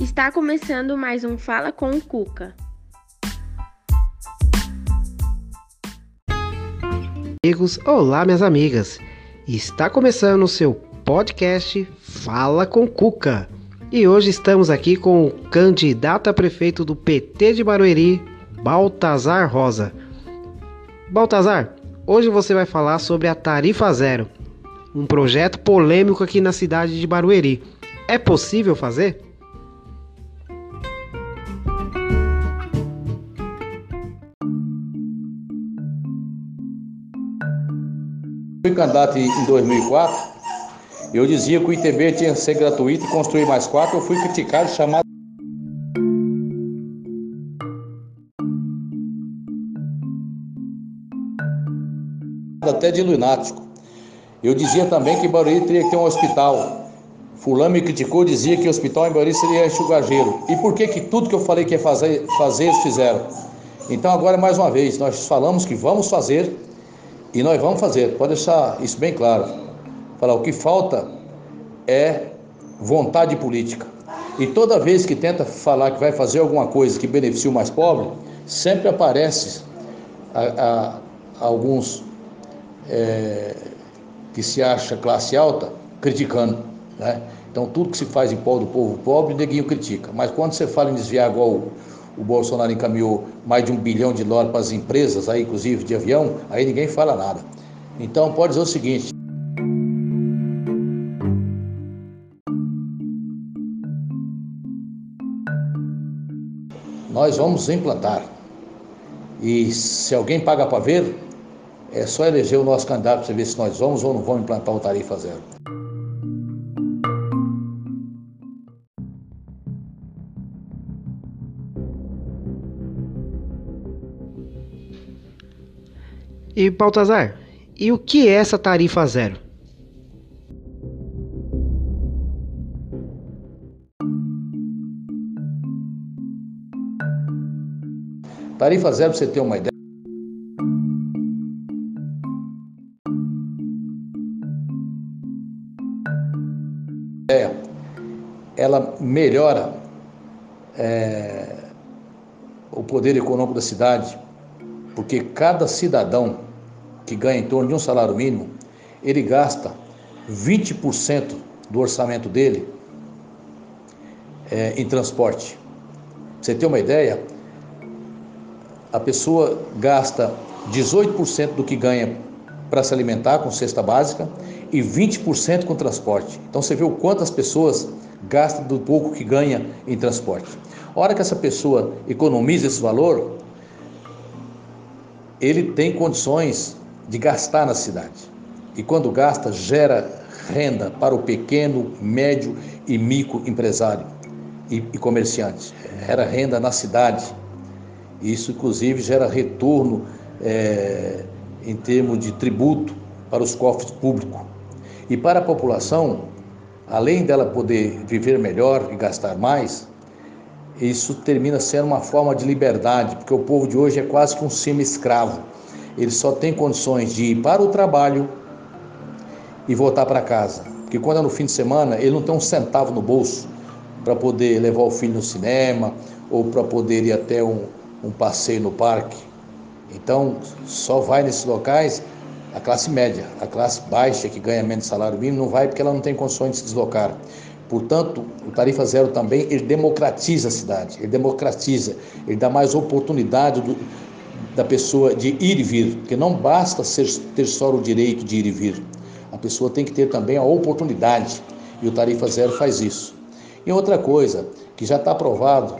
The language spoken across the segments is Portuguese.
Está começando mais um Fala com o Cuca. Amigos, olá minhas amigas. Está começando o seu podcast Fala com Cuca. E hoje estamos aqui com o candidato a prefeito do PT de Barueri, Baltazar Rosa. Baltazar, hoje você vai falar sobre a Tarifa Zero, um projeto polêmico aqui na cidade de Barueri. É possível fazer? Fui candidato em 2004, eu dizia que o ITB tinha que ser gratuito e construir mais quatro, eu fui criticado, chamado até de lunático. Eu dizia também que Barueri teria que ter um hospital. Fulano me criticou, dizia que o hospital em Barueri seria enxugageiro. E por que que tudo que eu falei que ia fazer, fazer eles fizeram? Então agora mais uma vez, nós falamos que vamos fazer e nós vamos fazer. Pode deixar isso bem claro. Falar o que falta é vontade política. E toda vez que tenta falar que vai fazer alguma coisa que beneficie o mais pobre, sempre aparece a, a, alguns é, que se acha classe alta criticando. Né? Então, tudo que se faz em prol do povo pobre, neguinho critica. Mas quando você fala em desviar, igual o, Bolsonaro encaminhou mais de um bilhão de dólares para as empresas, aí, inclusive de avião, aí ninguém fala nada. Então, pode dizer o seguinte. Nós vamos implantar. E se alguém paga para ver, é só eleger o nosso candidato para ver se nós vamos ou não vamos implantar o tarifa zero. E Baltazar, e o que é essa tarifa zero? Tarifa zero, para você ter uma ideia. ela melhora é, o poder econômico da cidade, porque cada cidadão que ganha em torno de um salário mínimo, ele gasta 20% do orçamento dele é, em transporte. Você ter uma ideia, a pessoa gasta 18% do que ganha para se alimentar com cesta básica e 20% com transporte. Então você vê o quanto as pessoas gasta do pouco que ganha em transporte. A hora que essa pessoa economiza esse valor, ele tem condições de gastar na cidade. E quando gasta, gera renda para o pequeno, médio e micro empresário e, e comerciante. Gera renda na cidade. Isso, inclusive, gera retorno é, em termos de tributo para os cofres públicos. E para a população, além dela poder viver melhor e gastar mais, isso termina sendo uma forma de liberdade, porque o povo de hoje é quase que um semi-escravo. Ele só tem condições de ir para o trabalho e voltar para casa. Porque quando é no fim de semana, ele não tem um centavo no bolso para poder levar o filho no cinema ou para poder ir até um, um passeio no parque. Então, só vai nesses locais a classe média, a classe baixa que ganha menos salário mínimo não vai porque ela não tem condições de se deslocar. Portanto, o tarifa zero também ele democratiza a cidade, ele democratiza, ele dá mais oportunidade do, da pessoa de ir e vir, porque não basta ser, ter só o direito de ir e vir, a pessoa tem que ter também a oportunidade e o tarifa zero faz isso. E outra coisa que já está aprovado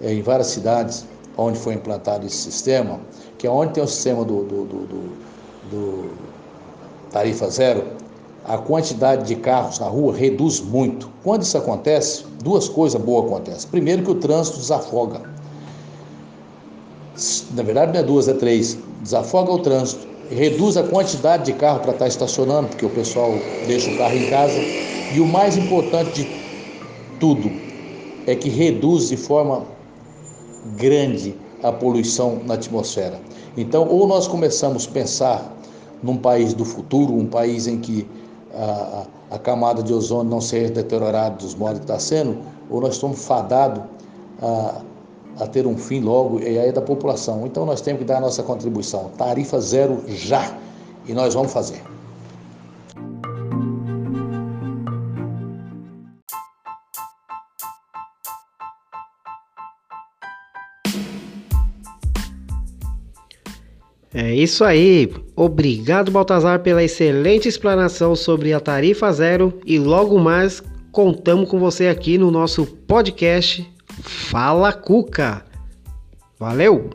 é, em várias cidades onde foi implantado esse sistema, que é onde tem o sistema do, do, do, do do tarifa zero, a quantidade de carros na rua reduz muito. Quando isso acontece, duas coisas boas acontecem. Primeiro que o trânsito desafoga. Na verdade não é duas, é três. Desafoga o trânsito, reduz a quantidade de carro para estar estacionando, porque o pessoal deixa o carro em casa. E o mais importante de tudo é que reduz de forma grande a poluição na atmosfera. Então, ou nós começamos a pensar num país do futuro, um país em que a, a camada de ozônio não seja deteriorada dos modos que está sendo, ou nós estamos fadados a, a ter um fim logo, e aí é da população. Então nós temos que dar a nossa contribuição. Tarifa zero já. E nós vamos fazer. É isso aí. Obrigado, Baltazar, pela excelente explanação sobre a tarifa zero e logo mais contamos com você aqui no nosso podcast Fala Cuca. Valeu!